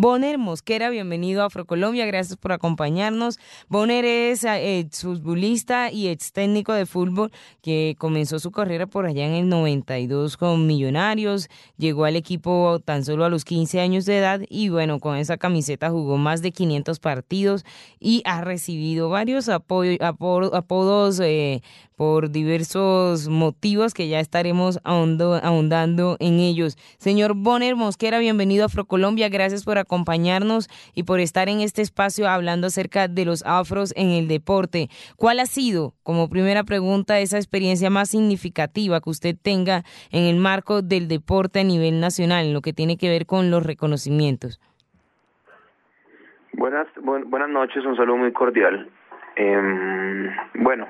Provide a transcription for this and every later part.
Bonner Mosquera. Bienvenido a Afrocolombia, gracias por acompañarnos. Bonner es eh, futbolista y ex técnico de fútbol que comenzó su carrera por allá en el 92 con Millonarios, llegó al equipo tan solo a los 15 años de edad y bueno, con esa camiseta jugó más de 500 partidos y ha recibido varios apodos eh, por diversos motivos que ya estaremos ahondando en ellos. Señor Bonner Mosquera, bienvenido a Afrocolombia, gracias por acompañarnos y por estar en este espacio hablando acerca de los afros en el deporte. ¿Cuál ha sido, como primera pregunta, esa experiencia más significativa que usted tenga en el marco del deporte a nivel nacional, en lo que tiene que ver con los reconocimientos? Buenas, buenas noches, un saludo muy cordial. Em, bueno,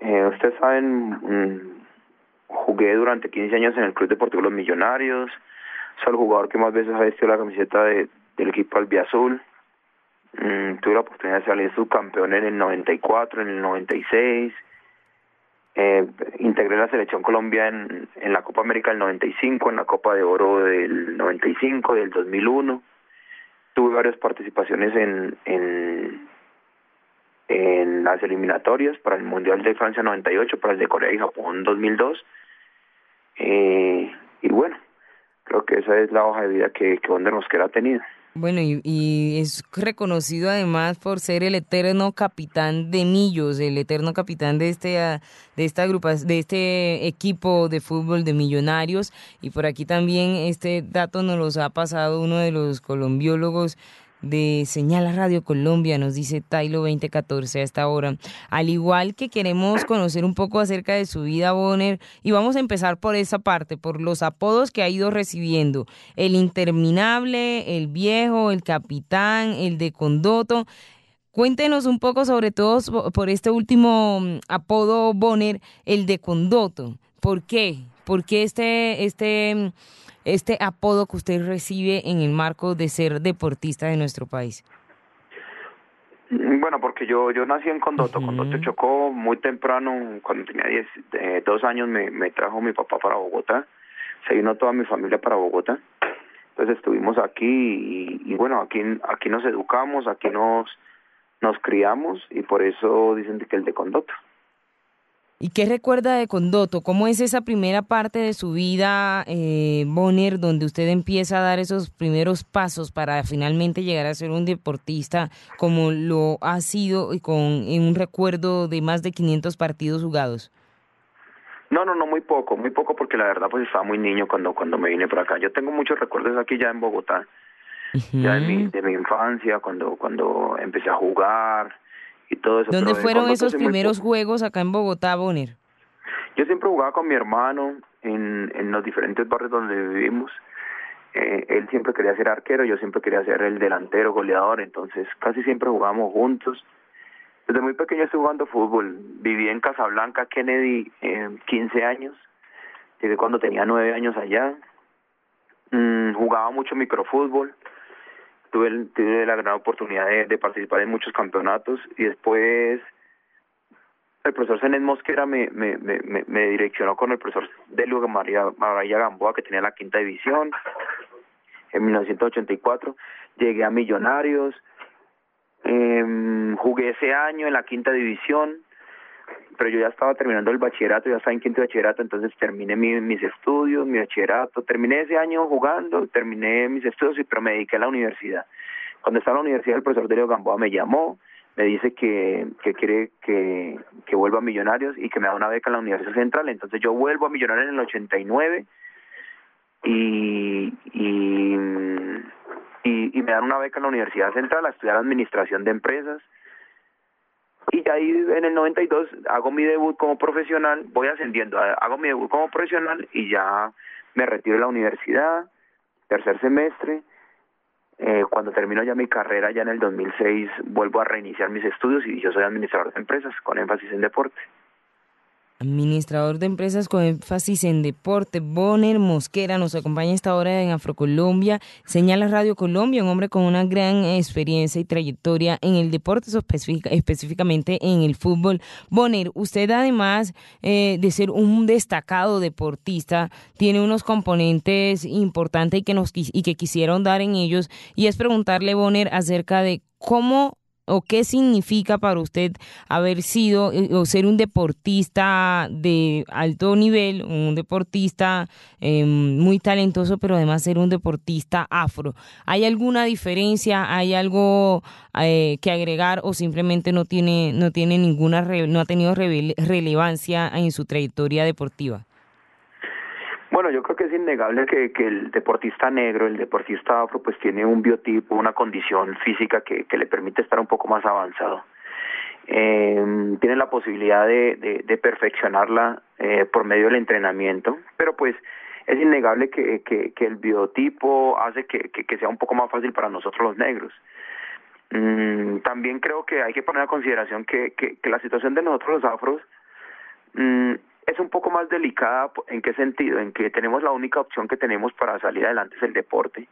eh, ustedes saben, mm, jugué durante 15 años en el Club Deportivo Los Millonarios, soy el jugador que más veces ha vestido la camiseta de, del equipo albiazul. Mm, tuve la oportunidad de salir subcampeón en el 94, en el 96. Eh, integré la selección Colombia en, en la Copa América del 95, en la Copa de Oro del 95, del 2001. Tuve varias participaciones en, en, en las eliminatorias para el Mundial de Francia 98, para el de Corea y Japón 2002. Eh, y bueno, creo que esa es la hoja de vida que, que Wonder Mosquera ha tenido. Bueno, y, es reconocido además por ser el eterno capitán de Millos, el eterno capitán de este de esta grupa, de este equipo de fútbol de Millonarios. Y por aquí también este dato nos los ha pasado uno de los colombiólogos de Señal Radio Colombia, nos dice Tailo 2014 a esta hora. Al igual que queremos conocer un poco acerca de su vida, Bonner, y vamos a empezar por esa parte, por los apodos que ha ido recibiendo. El interminable, el viejo, el capitán, el de Condoto. Cuéntenos un poco sobre todo por este último mm, apodo Bonner, el de Condoto. ¿Por qué? ¿Por qué este, este mm, este apodo que usted recibe en el marco de ser deportista de nuestro país? Bueno, porque yo yo nací en Condoto. Condoto chocó muy temprano, cuando tenía diez, eh, dos años me, me trajo mi papá para Bogotá. Se vino toda mi familia para Bogotá. Entonces estuvimos aquí y, y bueno, aquí aquí nos educamos, aquí nos nos criamos y por eso dicen que el de Condoto. ¿Y qué recuerda de Condoto? ¿Cómo es esa primera parte de su vida, eh, Bonner, donde usted empieza a dar esos primeros pasos para finalmente llegar a ser un deportista como lo ha sido y con en un recuerdo de más de 500 partidos jugados? No, no, no, muy poco, muy poco porque la verdad pues estaba muy niño cuando cuando me vine por acá. Yo tengo muchos recuerdos aquí ya en Bogotá, ya de mi, de mi infancia, cuando cuando empecé a jugar, y todo eso. ¿Dónde fueron esos primeros juegos acá en Bogotá, Bonner? Yo siempre jugaba con mi hermano en, en los diferentes barrios donde vivimos. Eh, él siempre quería ser arquero, yo siempre quería ser el delantero, goleador, entonces casi siempre jugábamos juntos. Desde muy pequeño estoy jugando fútbol. Viví en Casablanca, Kennedy, eh, 15 años. Desde cuando tenía 9 años allá. Mm, jugaba mucho microfútbol tuve, tuve la gran oportunidad de, participar en muchos campeonatos y después el profesor Zenet Mosquera me, me, me, me, direccionó con el profesor Delio María, María Gamboa, que tenía la quinta división, en 1984. Llegué a Millonarios, eh, jugué ese año en la quinta división, pero yo ya estaba terminando el bachillerato, ya estaba en quinto bachillerato, entonces terminé mis estudios, mi bachillerato, terminé ese año jugando, terminé mis estudios, y pero me dediqué a la universidad. Cuando estaba en la universidad, el profesor Delio Gamboa me llamó, me dice que, que quiere que, que vuelva a Millonarios y que me da una beca en la Universidad Central, entonces yo vuelvo a Millonarios en el 89 y, y, y, y me dan una beca en la Universidad Central a estudiar Administración de Empresas, y ahí en el 92 hago mi debut como profesional, voy ascendiendo, hago mi debut como profesional y ya me retiro de la universidad, tercer semestre. Eh, cuando termino ya mi carrera, ya en el 2006, vuelvo a reiniciar mis estudios y yo soy administrador de empresas con énfasis en deporte. Administrador de empresas con énfasis en deporte, Bonner Mosquera nos acompaña esta hora en Afrocolombia, señala Radio Colombia, un hombre con una gran experiencia y trayectoria en el deporte, específicamente en el fútbol. Bonner, usted además eh, de ser un destacado deportista, tiene unos componentes importantes y que, nos, y que quisieron dar en ellos, y es preguntarle, Bonner, acerca de cómo o qué significa para usted haber sido eh, o ser un deportista de alto nivel, un deportista em, muy talentoso, pero además ser un deportista afro. ¿Hay alguna diferencia? ¿Hay algo eh, que agregar o simplemente no tiene no tiene ninguna no ha tenido relevancia en su trayectoria deportiva? Bueno, yo creo que es innegable que, el deportista negro, el deportista afro, pues tiene un biotipo, una condición física que, le permite estar un poco más avanzado. Eh, tiene la posibilidad de, perfeccionarla eh, por medio del entrenamiento, pero pues es innegable que, el biotipo hace que, que, sea un poco más fácil para nosotros los negros. Mm, también creo que hay que poner a consideración que, que, que la situación de nosotros los afros mm, es un poco más delicada. ¿En qué sentido? En que tenemos la única opción que tenemos para salir adelante es el deporte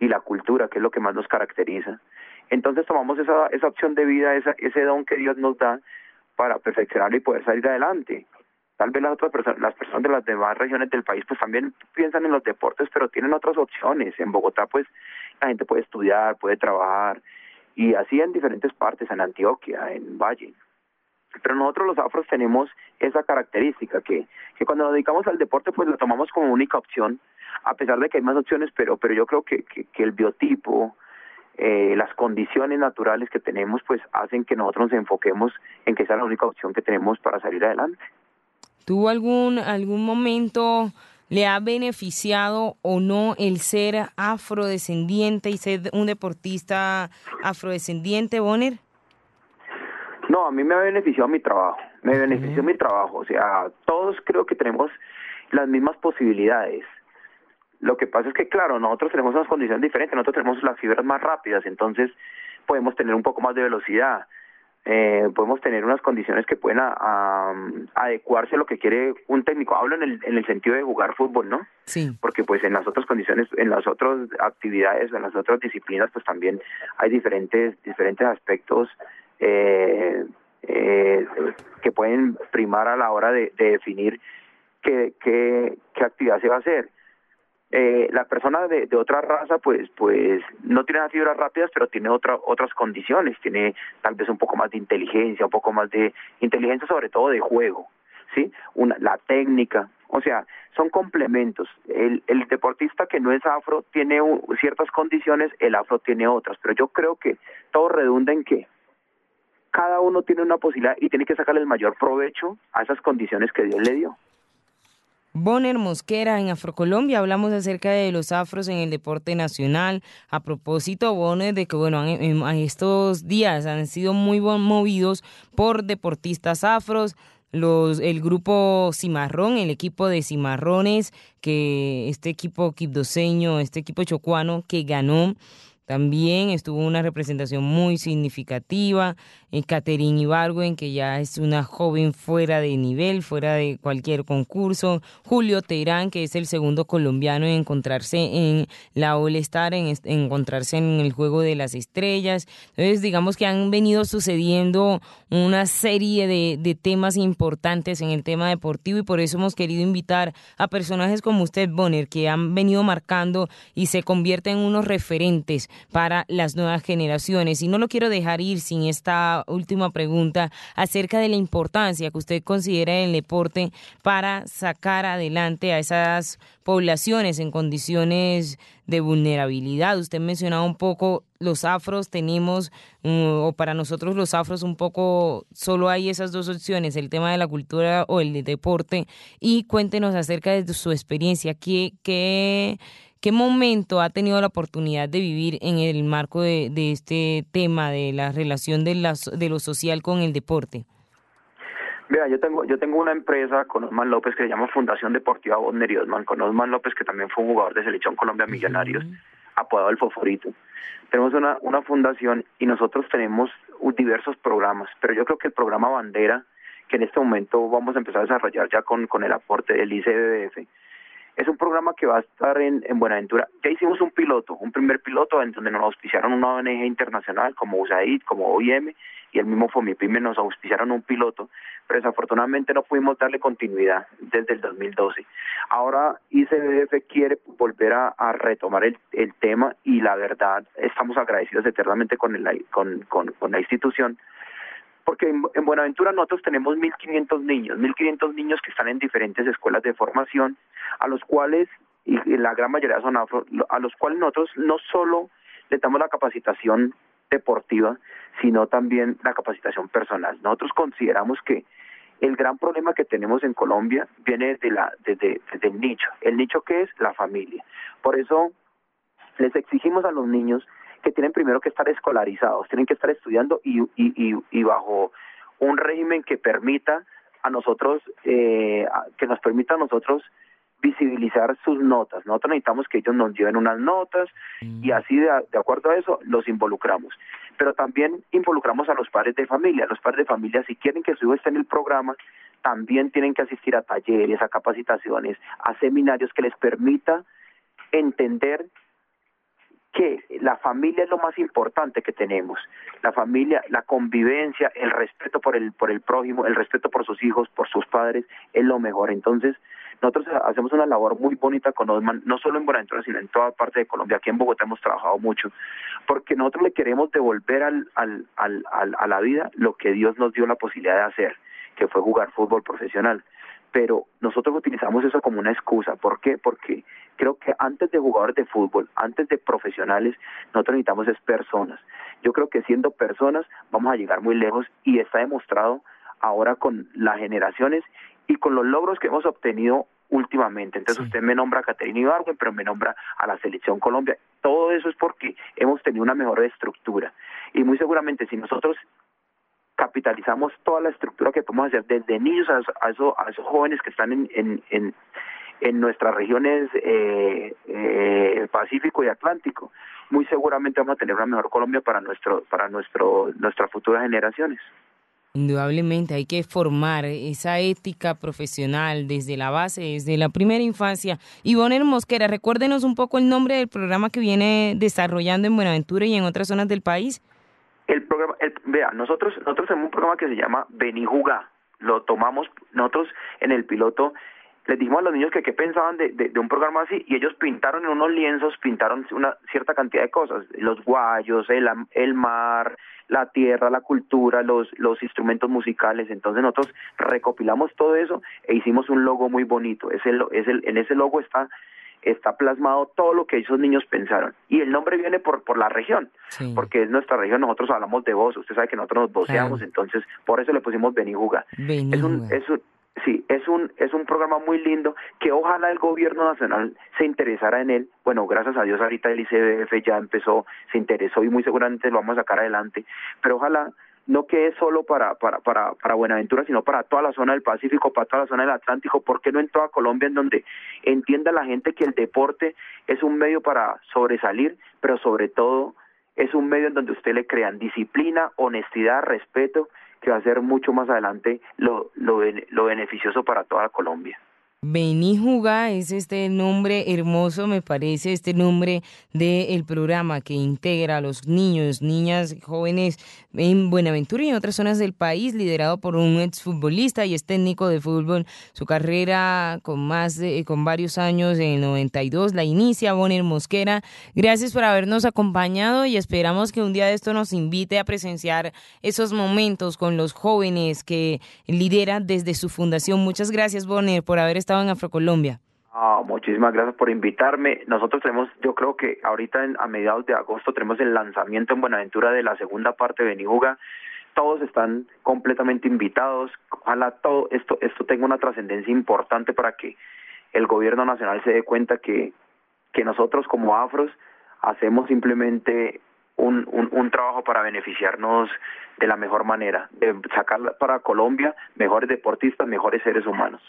y la cultura, que es lo que más nos caracteriza. Entonces tomamos esa, esa opción de vida, esa, ese don que Dios nos da para perfeccionarlo y poder salir adelante. Tal vez las otras personas, las personas de las demás regiones del país pues también piensan en los deportes, pero tienen otras opciones. En Bogotá pues la gente puede estudiar, puede trabajar y así en diferentes partes, en Antioquia, en Valle. Pero nosotros los afros tenemos esa característica que, que cuando nos dedicamos al deporte pues lo tomamos como única opción, a pesar de que hay más opciones, pero, pero yo creo que, que, el biotipo, eh, las condiciones naturales que tenemos pues hacen que nosotros nos enfoquemos en que sea la única opción que tenemos para salir adelante. ¿Tuvo algún, algún momento, le ha beneficiado o no el ser afrodescendiente y ser un deportista afrodescendiente, Bonner? No, a mí me ha beneficiado mi trabajo, me benefició mi trabajo, o sea, todos creo que tenemos las mismas posibilidades. Lo que pasa es que, claro, nosotros tenemos unas condiciones diferentes, nosotros tenemos las fibras más rápidas, entonces podemos tener un poco más de velocidad, eh, podemos tener unas condiciones que pueden adecuarse a lo que quiere un técnico. Hablo en el, en el sentido de jugar fútbol, ¿no? Sí. Porque pues en las otras condiciones, en las otras actividades, en las otras disciplinas, pues también hay diferentes, diferentes aspectos eh, eh, que pueden primar a la hora de, definir qué, qué, actividad se va a hacer. Eh, la persona de, de, otra raza pues pues no tiene las fibras rápidas pero tiene otra, otras condiciones. Tiene tal vez un poco más de inteligencia un poco más de inteligencia sobre todo de juego sí una la técnica. O sea son complementos. El, el deportista que no es afro tiene ciertas condiciones el afro tiene otras. Pero yo creo que todo redunda en que cada uno tiene una posibilidad y tiene que sacarle el mayor provecho a esas condiciones que Dios le dio. Bonner Mosquera en Afrocolombia hablamos acerca de los afros en el deporte nacional. A propósito, Bonner, de que bueno, en, estos días han sido muy movidos por deportistas afros. Los, el grupo Cimarrón, el equipo de Cimarrones, que este equipo quibdoseño, este equipo chocuano que ganó también estuvo una representación muy significativa. en Caterine Ibargüen, que ya es una joven fuera de nivel, fuera de cualquier concurso. Julio Teirán, que es el segundo colombiano en encontrarse en la All Star, en, encontrarse en el Juego de las Estrellas. Entonces, digamos que han venido sucediendo una serie de temas importantes en el tema deportivo y por eso hemos querido invitar a personajes como usted, Bonner, que han venido marcando y se convierten en unos referentes para las nuevas generaciones. Y no lo quiero dejar ir sin esta última pregunta acerca de la importancia que usted considera el deporte para sacar adelante a esas poblaciones en condiciones de vulnerabilidad. Usted mencionaba un poco los afros, tenemos, mm, o para nosotros los afros un poco, solo hay esas dos opciones, el tema de la cultura o el deporte. Y cuéntenos acerca de su experiencia, qué, qué ¿Qué momento ha tenido la oportunidad de vivir en el marco de, este tema de la relación de, de lo social con el deporte? Vea, yo tengo yo tengo una empresa con Osman López que se llama Fundación Deportiva Bonner y Osman, con Osman López que también fue un jugador de Selección Colombia Millonarios, apodado el Foforito. Tenemos una, una fundación y nosotros tenemos diversos programas, pero yo creo que el programa bandera que en este momento vamos a empezar a desarrollar ya con, con el aporte del ICBF. Es un programa que va a estar en, en Buenaventura. Ya hicimos un piloto, un primer piloto en donde nos auspiciaron una ONG internacional como USAID, como OIM y el mismo FOMIPYME nos auspiciaron un piloto, pero desafortunadamente no pudimos darle continuidad desde el 2012. Ahora ICBF quiere volver a, retomar el, el, tema y la verdad estamos agradecidos eternamente con, el, con, con, con la institución porque en, Buenaventura nosotros tenemos 1.500 niños, 1.500 niños que están en diferentes escuelas de formación, a los cuales, y la gran mayoría son afro, a los cuales nosotros no solo le damos la capacitación deportiva, sino también la capacitación personal. Nosotros consideramos que el gran problema que tenemos en Colombia viene desde, la, desde, desde el nicho. ¿El nicho que es? La familia. Por eso les exigimos a los niños que tienen primero que estar escolarizados, tienen que estar estudiando y, y, y, bajo un régimen que permita a nosotros, eh, que nos permita a nosotros visibilizar sus notas. Nosotros necesitamos que ellos nos lleven unas notas y mm. así de, de, acuerdo a eso los involucramos. Pero también involucramos a los padres de familia. Los padres de familia, si quieren que su hijo esté en el programa, también tienen que asistir a talleres, a capacitaciones, a seminarios que les permita entender que la familia es lo más importante que tenemos. La familia, la convivencia, el respeto por el por el prójimo, el respeto por sus hijos, por sus padres es lo mejor. Entonces, nosotros hacemos una labor muy bonita con Osman, no solo en Buenaventura, sino en toda parte de Colombia. Aquí en Bogotá hemos trabajado mucho, porque nosotros le queremos devolver al, al, al, a la vida lo que Dios nos dio la posibilidad de hacer, que fue jugar fútbol profesional pero nosotros utilizamos eso como una excusa. ¿Por qué? Porque creo que antes de jugadores de fútbol, antes de profesionales, nosotros necesitamos es personas. Yo creo que siendo personas vamos a llegar muy lejos y está demostrado ahora con las generaciones y con los logros que hemos obtenido últimamente. Entonces usted me nombra a Caterina Ibargüen, pero me nombra a la Selección Colombia. Todo eso es porque hemos tenido una mejor estructura. Y muy seguramente si nosotros capitalizamos toda la estructura que podemos hacer desde niños a, esos, a esos jóvenes que están en, en, en, en nuestras regiones eh, eh, Pacífico y Atlántico. Muy seguramente vamos a tener una mejor Colombia para nuestro para nuestro nuestras futuras generaciones. Indudablemente hay que formar esa ética profesional desde la base, desde la primera infancia. Ivonne Mosquera, recuérdenos un poco el nombre del programa que viene desarrollando en Buenaventura y en otras zonas del país. El programa, vea, nosotros nosotros tenemos un programa que se llama Vení Jugá. Lo tomamos nosotros en el piloto. Les dijimos a los niños que qué pensaban de, de, un programa así y ellos pintaron en unos lienzos, pintaron una cierta cantidad de cosas, los guayos, el, el mar, la tierra, la cultura, los, los instrumentos musicales. Entonces nosotros recopilamos todo eso e hicimos un logo muy bonito. Es el, es el, en ese logo está está plasmado todo lo que esos niños pensaron. Y el nombre viene por, por la región, porque es nuestra región, nosotros hablamos de voz, usted sabe que nosotros nos voceamos, entonces por eso le pusimos Benijuga. Es un, es un, sí, es un, es un programa muy lindo que ojalá el gobierno nacional se interesara en él. Bueno, gracias a Dios ahorita el ICBF ya empezó, se interesó y muy seguramente lo vamos a sacar adelante, pero ojalá no quede solo para, para, para, para Buenaventura, sino para toda la zona del Pacífico, para toda la zona del Atlántico, ¿por qué no en toda Colombia, en donde entienda la gente que el deporte es un medio para sobresalir, pero sobre todo es un medio en donde usted le crean disciplina, honestidad, respeto, que va a ser mucho más adelante lo, lo, lo beneficioso para toda Colombia. Benijuga es este nombre hermoso, me parece, este nombre del programa que integra a los niños, niñas, jóvenes en Buenaventura y en otras zonas del país, liderado por un exfutbolista y es técnico de fútbol. Su carrera con más de, con varios años, en 92, la inicia Bonner Mosquera. Gracias por habernos acompañado y esperamos que un día de esto nos invite a presenciar esos momentos con los jóvenes que lidera desde su fundación. Muchas gracias, Bonner, por haber estado en Afrocolombia. Ah, muchísimas gracias por invitarme. Nosotros tenemos, yo creo que ahorita a mediados de agosto tenemos el lanzamiento en Buenaventura de la segunda parte de Benijuga. Todos están completamente invitados. Ojalá todo esto, esto tenga una trascendencia importante para que el gobierno nacional se dé cuenta que, que nosotros como afros hacemos simplemente un, un, un trabajo para beneficiarnos de la mejor manera, de sacar para Colombia mejores deportistas, mejores seres humanos.